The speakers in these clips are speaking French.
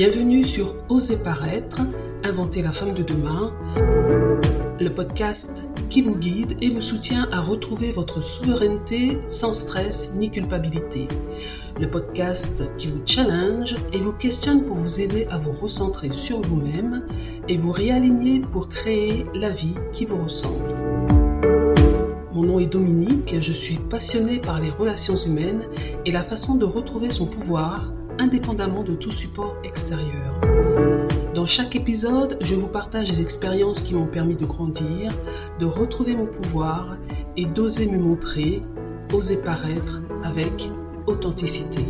Bienvenue sur Oser paraître, inventer la femme de demain, le podcast qui vous guide et vous soutient à retrouver votre souveraineté sans stress ni culpabilité. Le podcast qui vous challenge et vous questionne pour vous aider à vous recentrer sur vous-même et vous réaligner pour créer la vie qui vous ressemble. Mon nom est Dominique, je suis passionnée par les relations humaines et la façon de retrouver son pouvoir indépendamment de tout support extérieur. Dans chaque épisode, je vous partage des expériences qui m'ont permis de grandir, de retrouver mon pouvoir et d'oser me montrer, oser paraître avec authenticité.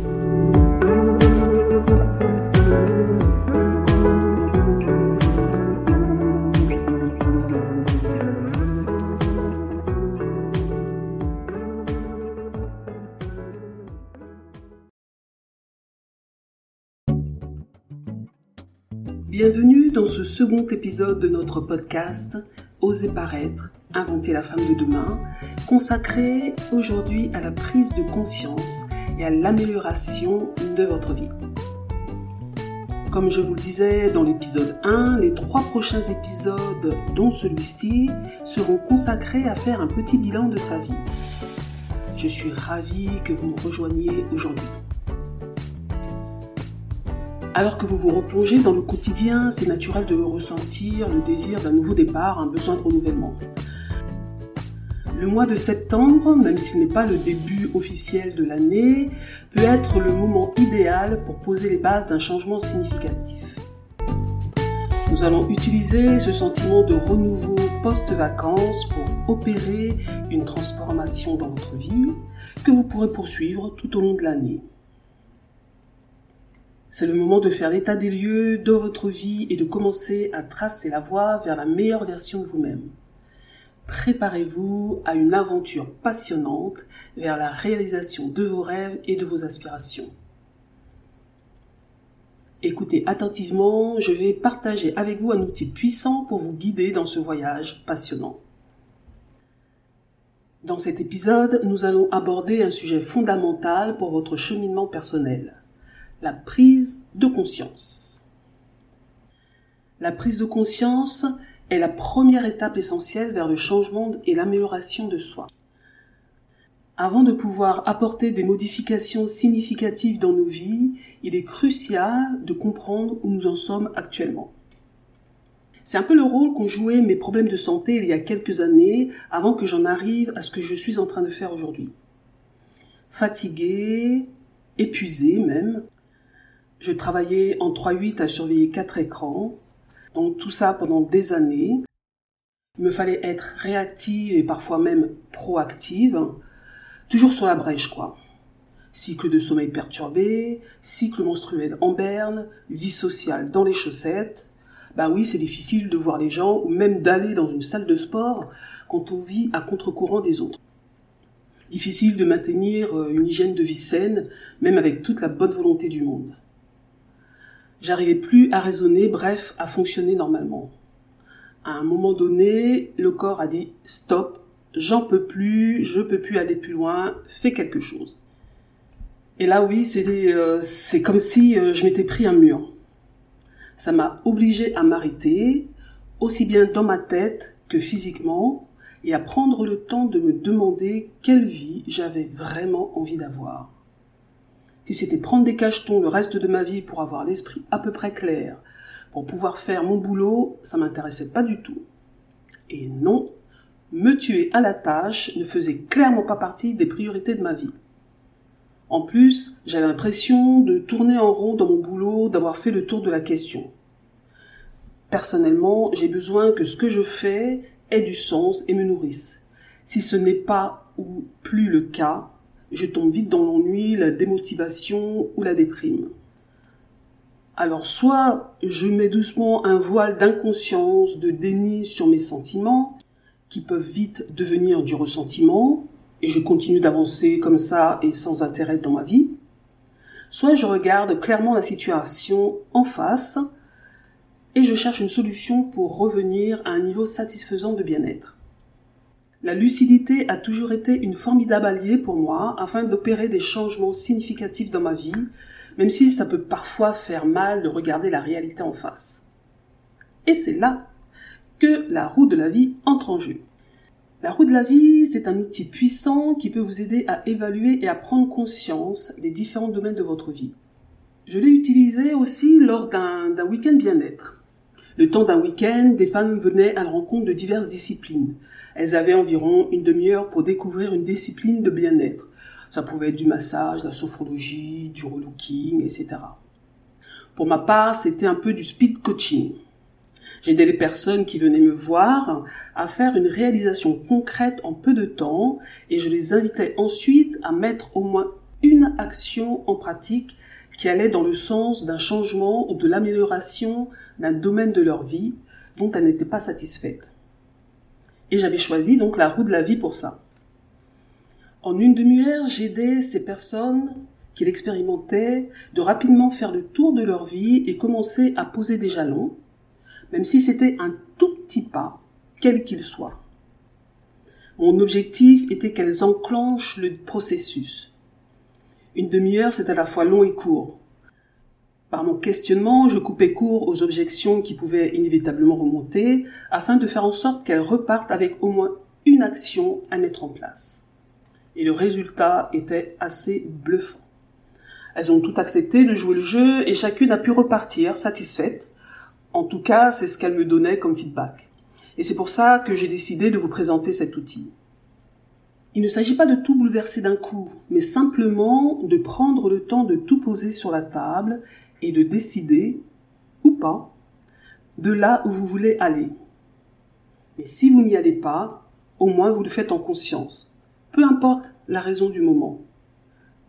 Ce second épisode de notre podcast Oser paraître, inventer la femme de demain, consacré aujourd'hui à la prise de conscience et à l'amélioration de votre vie. Comme je vous le disais dans l'épisode 1, les trois prochains épisodes, dont celui-ci, seront consacrés à faire un petit bilan de sa vie. Je suis ravie que vous me rejoigniez aujourd'hui. Alors que vous vous replongez dans le quotidien, c'est naturel de ressentir le désir d'un nouveau départ, un besoin de renouvellement. Le mois de septembre, même s'il n'est pas le début officiel de l'année, peut être le moment idéal pour poser les bases d'un changement significatif. Nous allons utiliser ce sentiment de renouveau post-vacances pour opérer une transformation dans votre vie que vous pourrez poursuivre tout au long de l'année. C'est le moment de faire l'état des lieux de votre vie et de commencer à tracer la voie vers la meilleure version de vous-même. Préparez-vous à une aventure passionnante vers la réalisation de vos rêves et de vos aspirations. Écoutez attentivement, je vais partager avec vous un outil puissant pour vous guider dans ce voyage passionnant. Dans cet épisode, nous allons aborder un sujet fondamental pour votre cheminement personnel la prise de conscience. La prise de conscience est la première étape essentielle vers le changement et l'amélioration de soi. Avant de pouvoir apporter des modifications significatives dans nos vies, il est crucial de comprendre où nous en sommes actuellement. C'est un peu le rôle qu'ont joué mes problèmes de santé il y a quelques années avant que j'en arrive à ce que je suis en train de faire aujourd'hui. Fatigué, épuisé même, je travaillais en 3-8 à surveiller quatre écrans, donc tout ça pendant des années. Il me fallait être réactive et parfois même proactive, toujours sur la brèche quoi. Cycle de sommeil perturbé, cycle menstruel en berne, vie sociale dans les chaussettes. Bah oui, c'est difficile de voir les gens ou même d'aller dans une salle de sport quand on vit à contre-courant des autres. Difficile de maintenir euh, une hygiène de vie saine, même avec toute la bonne volonté du monde. J'arrivais plus à raisonner, bref, à fonctionner normalement. À un moment donné, le corps a dit stop, j'en peux plus, je peux plus aller plus loin, fais quelque chose. Et là, oui, c'est euh, comme si euh, je m'étais pris un mur. Ça m'a obligé à m'arrêter, aussi bien dans ma tête que physiquement, et à prendre le temps de me demander quelle vie j'avais vraiment envie d'avoir. Si c'était prendre des cachetons le reste de ma vie pour avoir l'esprit à peu près clair, pour pouvoir faire mon boulot, ça m'intéressait pas du tout. Et non, me tuer à la tâche ne faisait clairement pas partie des priorités de ma vie. En plus, j'avais l'impression de tourner en rond dans mon boulot, d'avoir fait le tour de la question. Personnellement, j'ai besoin que ce que je fais ait du sens et me nourrisse. Si ce n'est pas ou plus le cas, je tombe vite dans l'ennui, la démotivation ou la déprime. Alors soit je mets doucement un voile d'inconscience, de déni sur mes sentiments, qui peuvent vite devenir du ressentiment, et je continue d'avancer comme ça et sans intérêt dans ma vie, soit je regarde clairement la situation en face, et je cherche une solution pour revenir à un niveau satisfaisant de bien-être. La lucidité a toujours été une formidable alliée pour moi afin d'opérer des changements significatifs dans ma vie, même si ça peut parfois faire mal de regarder la réalité en face. Et c'est là que la roue de la vie entre en jeu. La roue de la vie, c'est un outil puissant qui peut vous aider à évaluer et à prendre conscience des différents domaines de votre vie. Je l'ai utilisé aussi lors d'un week-end bien-être. Le temps d'un week-end, des femmes venaient à la rencontre de diverses disciplines. Elles avaient environ une demi-heure pour découvrir une discipline de bien-être. Ça pouvait être du massage, de la sophrologie, du relooking, etc. Pour ma part, c'était un peu du speed coaching. J'aidais les personnes qui venaient me voir à faire une réalisation concrète en peu de temps et je les invitais ensuite à mettre au moins une action en pratique qui allait dans le sens d'un changement ou de l'amélioration d'un domaine de leur vie dont elles n'étaient pas satisfaites. Et j'avais choisi donc la roue de la vie pour ça. En une demi-heure, j'aidais ces personnes qui l'expérimentaient de rapidement faire le tour de leur vie et commencer à poser des jalons, même si c'était un tout petit pas, quel qu'il soit. Mon objectif était qu'elles enclenchent le processus. Une demi-heure, c'est à la fois long et court. Par mon questionnement, je coupais court aux objections qui pouvaient inévitablement remonter, afin de faire en sorte qu'elles repartent avec au moins une action à mettre en place. Et le résultat était assez bluffant. Elles ont toutes accepté de jouer le jeu et chacune a pu repartir satisfaite. En tout cas, c'est ce qu'elles me donnaient comme feedback. Et c'est pour ça que j'ai décidé de vous présenter cet outil. Il ne s'agit pas de tout bouleverser d'un coup, mais simplement de prendre le temps de tout poser sur la table et de décider, ou pas, de là où vous voulez aller. Mais si vous n'y allez pas, au moins vous le faites en conscience. Peu importe la raison du moment.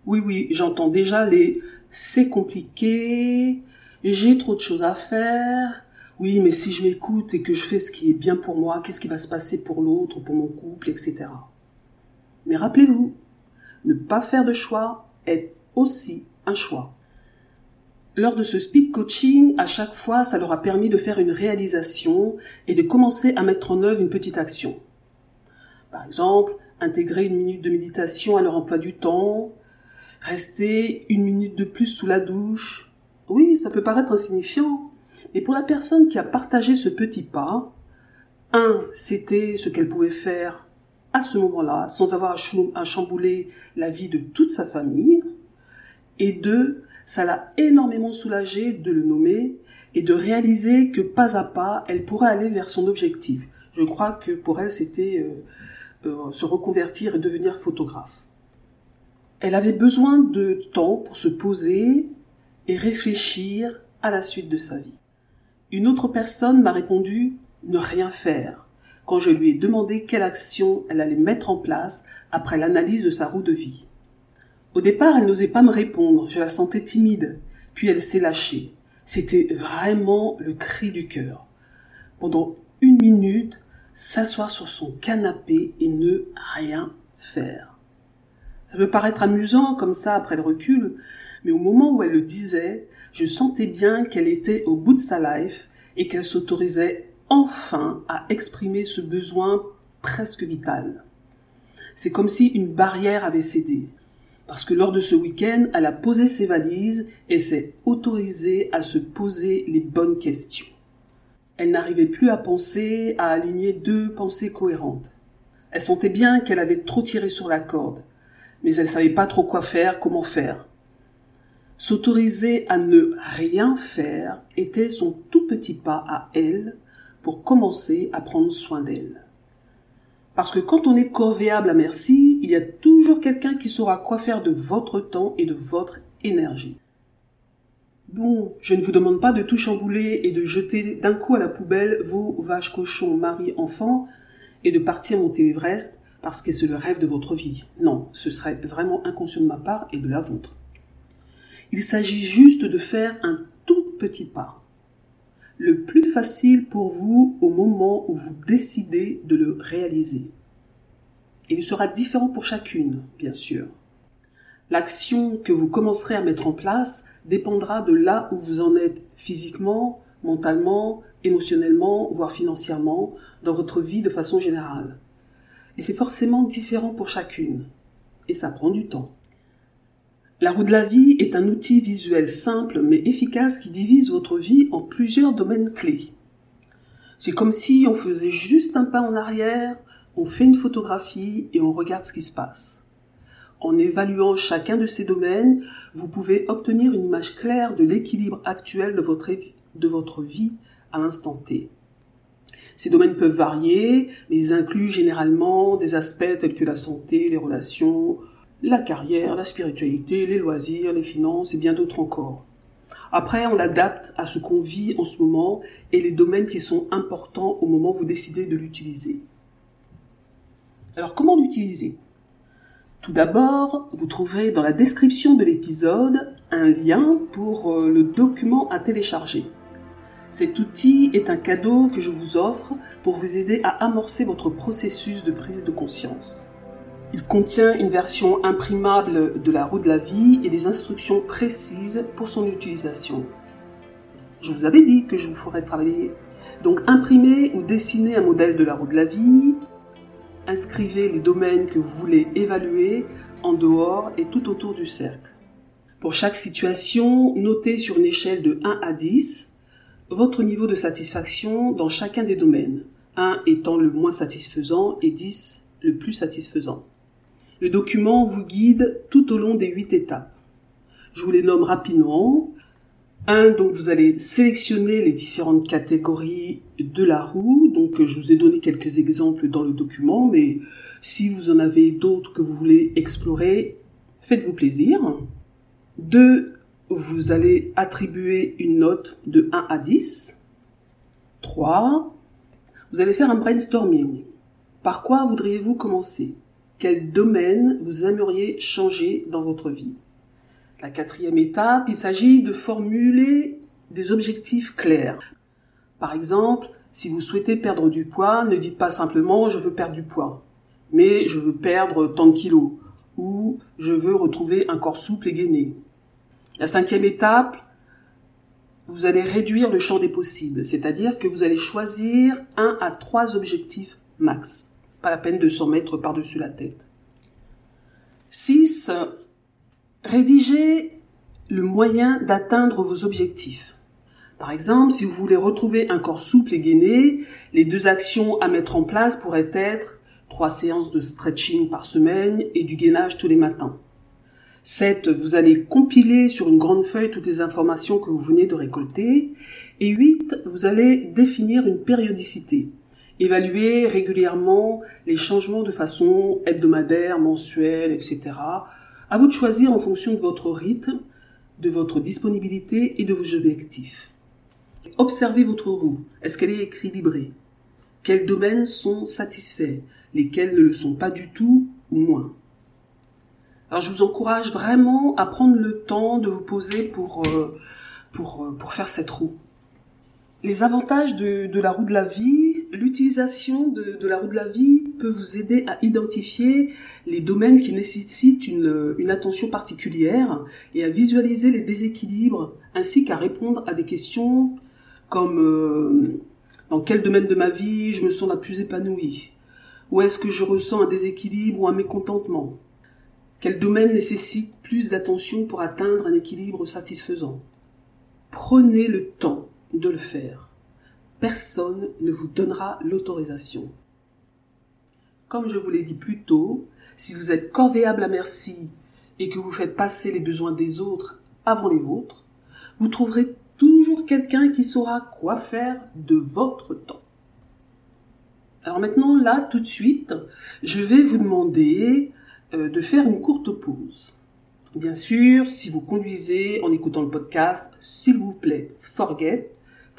Oui, oui, j'entends déjà les c'est compliqué, j'ai trop de choses à faire. Oui, mais si je m'écoute et que je fais ce qui est bien pour moi, qu'est-ce qui va se passer pour l'autre, pour mon couple, etc. Mais rappelez-vous, ne pas faire de choix est aussi un choix. Lors de ce speed coaching, à chaque fois, ça leur a permis de faire une réalisation et de commencer à mettre en œuvre une petite action. Par exemple, intégrer une minute de méditation à leur emploi du temps, rester une minute de plus sous la douche. Oui, ça peut paraître insignifiant, mais pour la personne qui a partagé ce petit pas, un, c'était ce qu'elle pouvait faire à ce moment-là, sans avoir à chambouler la vie de toute sa famille. Et deux, ça l'a énormément soulagée de le nommer et de réaliser que pas à pas, elle pourrait aller vers son objectif. Je crois que pour elle, c'était euh, euh, se reconvertir et devenir photographe. Elle avait besoin de temps pour se poser et réfléchir à la suite de sa vie. Une autre personne m'a répondu ne rien faire quand je lui ai demandé quelle action elle allait mettre en place après l'analyse de sa roue de vie. Au départ, elle n'osait pas me répondre, je la sentais timide, puis elle s'est lâchée. C'était vraiment le cri du cœur. Pendant une minute, s'asseoir sur son canapé et ne rien faire. Ça peut paraître amusant comme ça après le recul, mais au moment où elle le disait, je sentais bien qu'elle était au bout de sa life et qu'elle s'autorisait enfin à exprimer ce besoin presque vital. C'est comme si une barrière avait cédé, parce que lors de ce week-end, elle a posé ses valises et s'est autorisée à se poser les bonnes questions. Elle n'arrivait plus à penser, à aligner deux pensées cohérentes. Elle sentait bien qu'elle avait trop tiré sur la corde, mais elle ne savait pas trop quoi faire, comment faire. S'autoriser à ne rien faire était son tout petit pas à elle pour commencer à prendre soin d'elle. Parce que quand on est corvéable à merci, il y a toujours quelqu'un qui saura quoi faire de votre temps et de votre énergie. Bon, je ne vous demande pas de tout chambouler et de jeter d'un coup à la poubelle vos vaches, cochons, mari, enfants et de partir monter l'Everest parce que c'est le rêve de votre vie. Non, ce serait vraiment inconscient de ma part et de la vôtre. Il s'agit juste de faire un tout petit pas le plus facile pour vous au moment où vous décidez de le réaliser. Il sera différent pour chacune, bien sûr. L'action que vous commencerez à mettre en place dépendra de là où vous en êtes physiquement, mentalement, émotionnellement, voire financièrement, dans votre vie de façon générale. Et c'est forcément différent pour chacune. Et ça prend du temps. La roue de la vie est un outil visuel simple mais efficace qui divise votre vie en plusieurs domaines clés. C'est comme si on faisait juste un pas en arrière, on fait une photographie et on regarde ce qui se passe. En évaluant chacun de ces domaines, vous pouvez obtenir une image claire de l'équilibre actuel de votre, vie à l'instant T. Ces domaines peuvent varier, mais ils incluent généralement des aspects tels que la santé, les relations, la carrière, la spiritualité, les loisirs, les finances et bien d'autres encore. Après, on l'adapte à ce qu'on vit en ce moment et les domaines qui sont importants au moment où vous décidez de l'utiliser. Alors, comment l'utiliser? Tout d'abord, vous trouverez dans la description de l'épisode un lien pour euh, le document à télécharger. Cet outil est un cadeau que je vous offre pour vous aider à amorcer votre processus de prise de conscience. Il contient une version imprimable de la roue de la vie et des instructions précises pour son utilisation. Je vous avais dit que je vous ferais travailler. Donc imprimez ou dessinez un modèle de la roue de la vie, inscrivez les domaines que vous voulez évaluer en dehors et tout autour du cercle. Pour chaque situation, notez sur une échelle de 1 à 10 votre niveau de satisfaction dans chacun des domaines, 1 étant le moins satisfaisant et 10 le plus satisfaisant. Le document vous guide tout au long des huit étapes. Je vous les nomme rapidement. Un, donc vous allez sélectionner les différentes catégories de la roue. Donc je vous ai donné quelques exemples dans le document, mais si vous en avez d'autres que vous voulez explorer, faites-vous plaisir. Deux, vous allez attribuer une note de 1 à 10. 3. Vous allez faire un brainstorming. Par quoi voudriez-vous commencer? Quel domaine vous aimeriez changer dans votre vie. La quatrième étape, il s'agit de formuler des objectifs clairs. Par exemple, si vous souhaitez perdre du poids, ne dites pas simplement je veux perdre du poids, mais je veux perdre tant de kilos ou je veux retrouver un corps souple et gainé. La cinquième étape, vous allez réduire le champ des possibles, c'est-à-dire que vous allez choisir un à trois objectifs max. Pas la peine de s'en mettre par-dessus la tête. 6. Rédigez le moyen d'atteindre vos objectifs. Par exemple, si vous voulez retrouver un corps souple et gainé, les deux actions à mettre en place pourraient être trois séances de stretching par semaine et du gainage tous les matins. 7. Vous allez compiler sur une grande feuille toutes les informations que vous venez de récolter. Et 8. Vous allez définir une périodicité. Évaluer régulièrement les changements de façon hebdomadaire, mensuelle, etc. À vous de choisir en fonction de votre rythme, de votre disponibilité et de vos objectifs. Observez votre roue. Est-ce qu'elle est équilibrée? Quels domaines sont satisfaits? Lesquels ne le sont pas du tout ou moins? Alors je vous encourage vraiment à prendre le temps de vous poser pour, euh, pour, euh, pour faire cette roue. Les avantages de, de la roue de la vie, l'utilisation de, la roue de la vie peut vous aider à identifier les domaines qui nécessitent une, attention particulière et à visualiser les déséquilibres ainsi qu'à répondre à des questions comme euh, dans quel domaine de ma vie je me sens la plus épanouie? Où est-ce que je ressens un déséquilibre ou un mécontentement? Quel domaine nécessite plus d'attention pour atteindre un équilibre satisfaisant? Prenez le temps de le faire personne ne vous donnera l'autorisation. Comme je vous l'ai dit plus tôt, si vous êtes corvéable à merci et que vous faites passer les besoins des autres avant les vôtres, vous trouverez toujours quelqu'un qui saura quoi faire de votre temps. Alors maintenant, là, tout de suite, je vais vous demander euh, de faire une courte pause. Bien sûr, si vous conduisez en écoutant le podcast, s'il vous plaît, forget,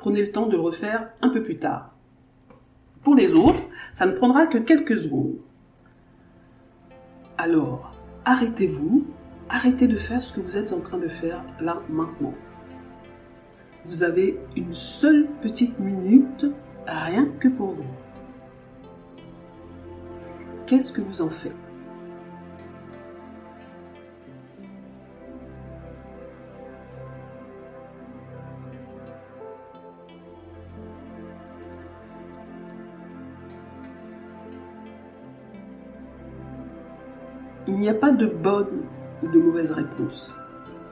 prenez le temps de le refaire un peu plus tard. Pour les autres, ça ne prendra que quelques secondes. Alors, arrêtez-vous, arrêtez de faire ce que vous êtes en train de faire là maintenant. Vous avez une seule petite minute, rien que pour vous. Qu'est-ce que vous en faites? N'y a pas de bonne ou de mauvaises réponses.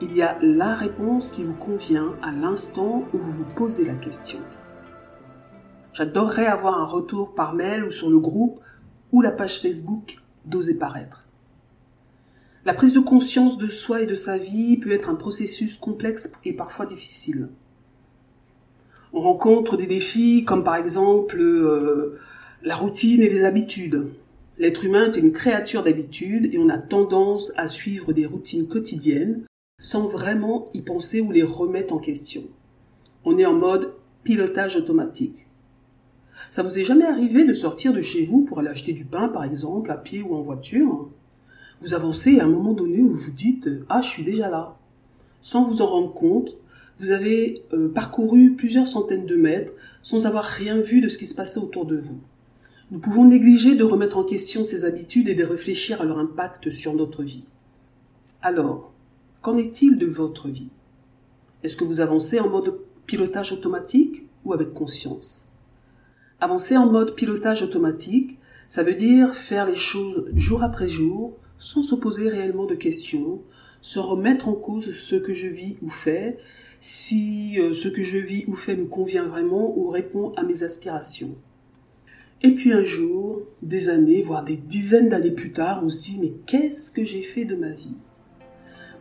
Il y a la réponse qui vous convient à l'instant où vous vous posez la question. J'adorerais avoir un retour par mail ou sur le groupe ou la page Facebook d'Oser paraître. La prise de conscience de soi et de sa vie peut être un processus complexe et parfois difficile. On rencontre des défis comme par exemple euh, la routine et les habitudes. L'être humain est une créature d'habitude et on a tendance à suivre des routines quotidiennes sans vraiment y penser ou les remettre en question. On est en mode pilotage automatique. Ça vous est jamais arrivé de sortir de chez vous pour aller acheter du pain, par exemple, à pied ou en voiture? Vous avancez à un moment donné où vous dites Ah, je suis déjà là. Sans vous en rendre compte, vous avez euh, parcouru plusieurs centaines de mètres sans avoir rien vu de ce qui se passait autour de vous. Nous pouvons négliger de remettre en question ces habitudes et de réfléchir à leur impact sur notre vie. Alors, qu'en est-il de votre vie? Est-ce que vous avancez en mode pilotage automatique ou avec conscience? Avancer en mode pilotage automatique, ça veut dire faire les choses jour après jour, sans se poser réellement de questions, sans remettre en cause ce que je vis ou fais, si euh, ce que je vis ou fais me convient vraiment ou répond à mes aspirations. Et puis un jour, des années, voire des dizaines d'années plus tard, on se dit mais qu'est-ce que j'ai fait de ma vie?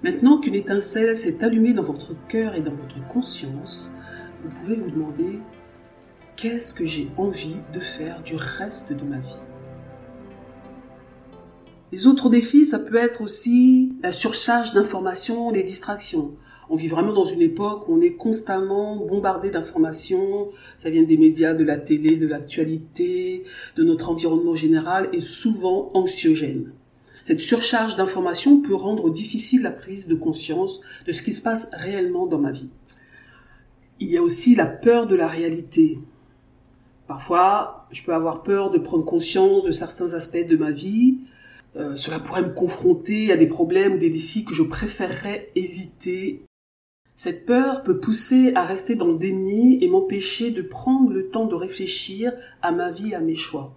Maintenant qu'une étincelle s'est allumée dans votre cœur et dans votre conscience, vous pouvez vous demander qu'est-ce que j'ai envie de faire du reste de ma vie? Les autres défis, ça peut être aussi la surcharge d'informations, les distractions. On vit vraiment dans une époque où on est constamment bombardé d'informations. Ça vient des médias, de la télé, de l'actualité, de notre environnement général et souvent anxiogène. Cette surcharge d'informations peut rendre difficile la prise de conscience de ce qui se passe réellement dans ma vie. Il y a aussi la peur de la réalité. Parfois, je peux avoir peur de prendre conscience de certains aspects de ma vie. Euh, cela pourrait me confronter à des problèmes ou des défis que je préférerais éviter. Cette peur peut pousser à rester dans le déni et m'empêcher de prendre le temps de réfléchir à ma vie et à mes choix.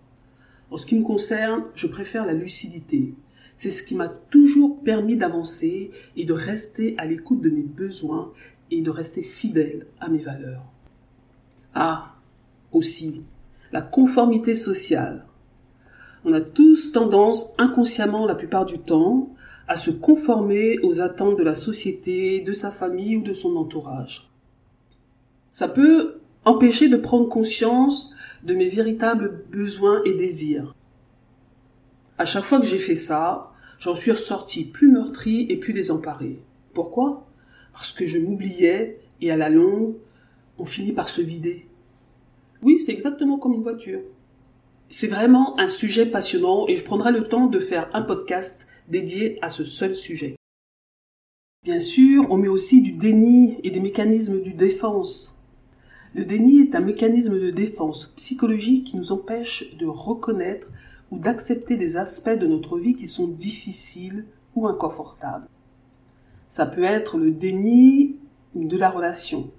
En ce qui me concerne, je préfère la lucidité. C'est ce qui m'a toujours permis d'avancer et de rester à l'écoute de mes besoins et de rester fidèle à mes valeurs. Ah, aussi la conformité sociale. On a tous tendance, inconsciemment la plupart du temps, à se conformer aux attentes de la société, de sa famille ou de son entourage. Ça peut empêcher de prendre conscience de mes véritables besoins et désirs. À chaque fois que j'ai fait ça, j'en suis ressorti plus meurtri et plus désemparé. Pourquoi? Parce que je m'oubliais et à la longue, on finit par se vider. Oui, c'est exactement comme une voiture. C'est vraiment un sujet passionnant et je prendrai le temps de faire un podcast dédié à ce seul sujet. Bien sûr, on met aussi du déni et des mécanismes de défense. Le déni est un mécanisme de défense psychologique qui nous empêche de reconnaître ou d'accepter des aspects de notre vie qui sont difficiles ou inconfortables. Ça peut être le déni de la relation,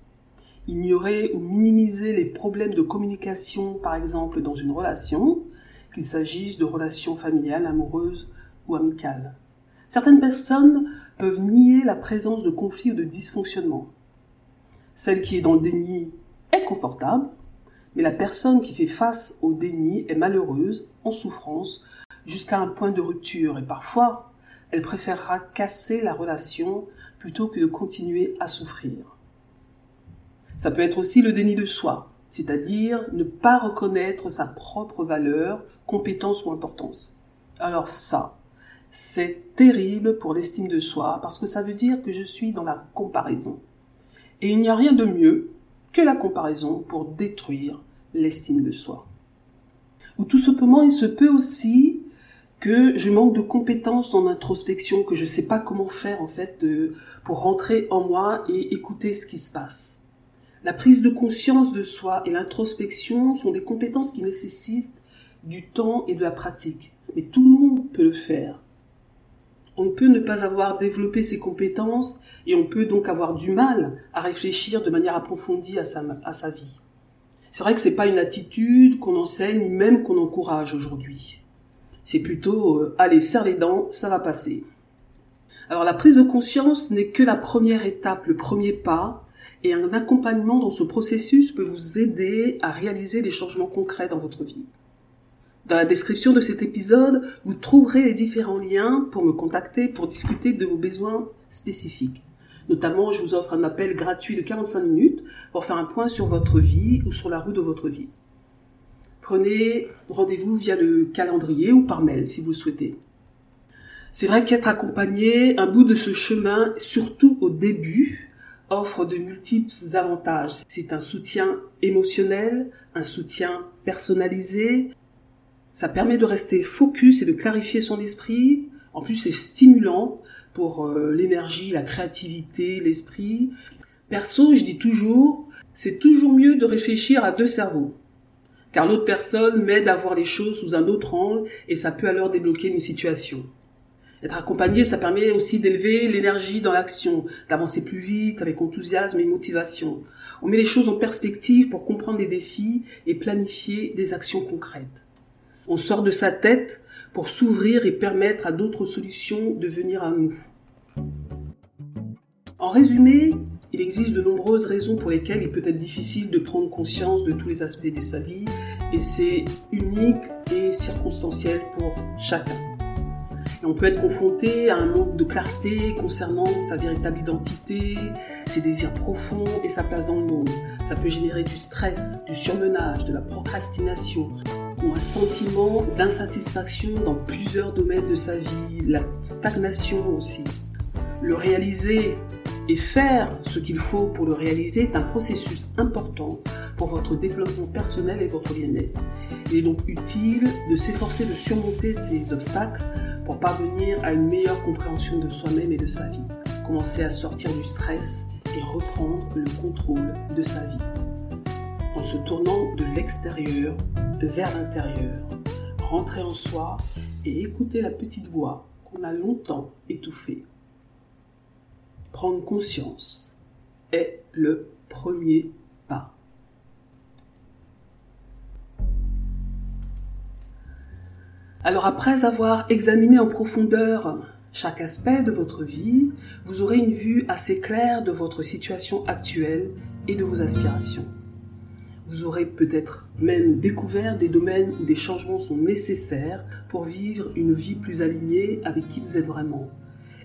ignorer ou minimiser les problèmes de communication, par exemple dans une relation, qu'il s'agisse de relations familiales, amoureuses ou amicales. Certaines personnes peuvent nier la présence de conflits ou de dysfonctionnements. Celle qui est dans le déni est confortable, mais la personne qui fait face au déni est malheureuse, en souffrance, jusqu'à un point de rupture, et parfois elle préférera casser la relation plutôt que de continuer à souffrir. Ça peut être aussi le déni de soi, c'est-à-dire ne pas reconnaître sa propre valeur, compétence ou importance. Alors ça, c'est terrible pour l'estime de soi parce que ça veut dire que je suis dans la comparaison. Et il n'y a rien de mieux que la comparaison pour détruire l'estime de soi. Ou tout simplement, il se peut aussi que je manque de compétences en introspection, que je ne sais pas comment faire en fait pour rentrer en moi et écouter ce qui se passe. La prise de conscience de soi et l'introspection sont des compétences qui nécessitent du temps et de la pratique. Mais tout le monde peut le faire. On peut ne pas avoir développé ces compétences et on peut donc avoir du mal à réfléchir de manière approfondie à sa, à sa vie. C'est vrai que c'est pas une attitude qu'on enseigne ni même qu'on encourage aujourd'hui. C'est plutôt euh, allez serre les dents, ça va passer. Alors la prise de conscience n'est que la première étape, le premier pas, et un accompagnement dans ce processus peut vous aider à réaliser des changements concrets dans votre vie. Dans la description de cet épisode, vous trouverez les différents liens pour me contacter pour discuter de vos besoins spécifiques. Notamment, je vous offre un appel gratuit de 45 minutes pour faire un point sur votre vie ou sur la route de votre vie. Prenez rendez-vous via le calendrier ou par mail si vous le souhaitez. C'est vrai qu'être accompagné, un bout de ce chemin, surtout au début, offre de multiples avantages. C'est un soutien émotionnel, un soutien personnalisé. Ça permet de rester focus et de clarifier son esprit. En plus, c'est stimulant pour euh, l'énergie, la créativité, l'esprit. Perso, je dis toujours, c'est toujours mieux de réfléchir à deux cerveaux. Car l'autre personne m'aide à voir les choses sous un autre angle et ça peut alors débloquer une situation. Être accompagné, ça permet aussi d'élever l'énergie dans l'action, d'avancer plus vite avec enthousiasme et motivation. On met les choses en perspective pour comprendre les défis et planifier des actions concrètes. On sort de sa tête pour s'ouvrir et permettre à d'autres solutions de venir à nous. En résumé, il existe de nombreuses raisons pour lesquelles il peut être difficile de prendre conscience de tous les aspects de sa vie et c'est unique et circonstanciel pour chacun on peut être confronté à un manque de clarté concernant sa véritable identité, ses désirs profonds et sa place dans le monde. Ça peut générer du stress, du surmenage, de la procrastination un sentiment d'insatisfaction dans plusieurs domaines de sa vie, la stagnation aussi. Le réaliser et faire ce qu'il faut pour le réaliser est un processus important pour votre développement personnel et votre bien-être. Il est donc utile de s'efforcer de surmonter ces obstacles pour parvenir à une meilleure compréhension de soi-même et de sa vie. Commencer à sortir du stress et reprendre le contrôle de sa vie. En se tournant de l'extérieur vers l'intérieur, rentrer en soi et écouter la petite voix qu'on a longtemps étouffée. Prendre conscience est le premier pas. Alors après avoir examiné en profondeur chaque aspect de votre vie, vous aurez une vue assez claire de votre situation actuelle et de vos aspirations. Vous aurez peut-être même découvert des domaines où des changements sont nécessaires pour vivre une vie plus alignée avec qui vous êtes vraiment.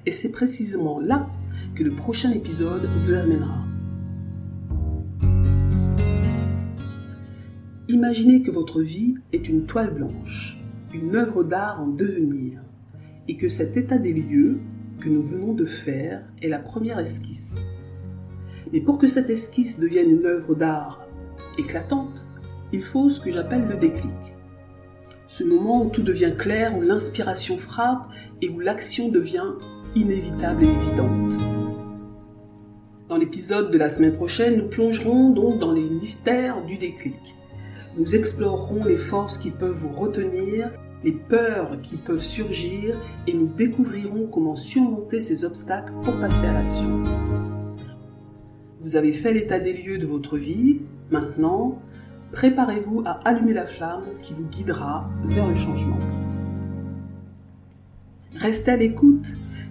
Et c'est précisément là que le prochain épisode vous amènera. Imaginez que votre vie est une toile blanche une œuvre d'art en devenir, et que cet état des lieux que nous venons de faire est la première esquisse. Mais pour que cette esquisse devienne une œuvre d'art éclatante, il faut ce que j'appelle le déclic. Ce moment où tout devient clair, où l'inspiration frappe et où l'action devient inévitable et évidente. Dans l'épisode de la semaine prochaine, nous plongerons donc dans les mystères du déclic. Nous explorerons les forces qui peuvent vous retenir, les peurs qui peuvent surgir et nous découvrirons comment surmonter ces obstacles pour passer à l'action. Vous avez fait l'état des lieux de votre vie, maintenant, préparez-vous à allumer la flamme qui vous guidera vers le changement. Restez à l'écoute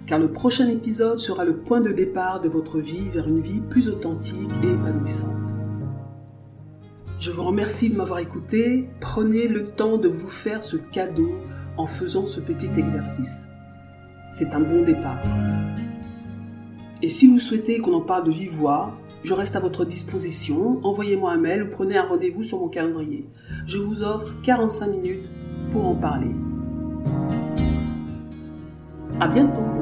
car le prochain épisode sera le point de départ de votre vie vers une vie plus authentique et épanouissante. Je vous remercie de m'avoir écouté. Prenez le temps de vous faire ce cadeau en faisant ce petit exercice. C'est un bon départ. Et si vous souhaitez qu'on en parle de vive voix, je reste à votre disposition. Envoyez-moi un mail ou prenez un rendez-vous sur mon calendrier. Je vous offre 45 minutes pour en parler. À bientôt!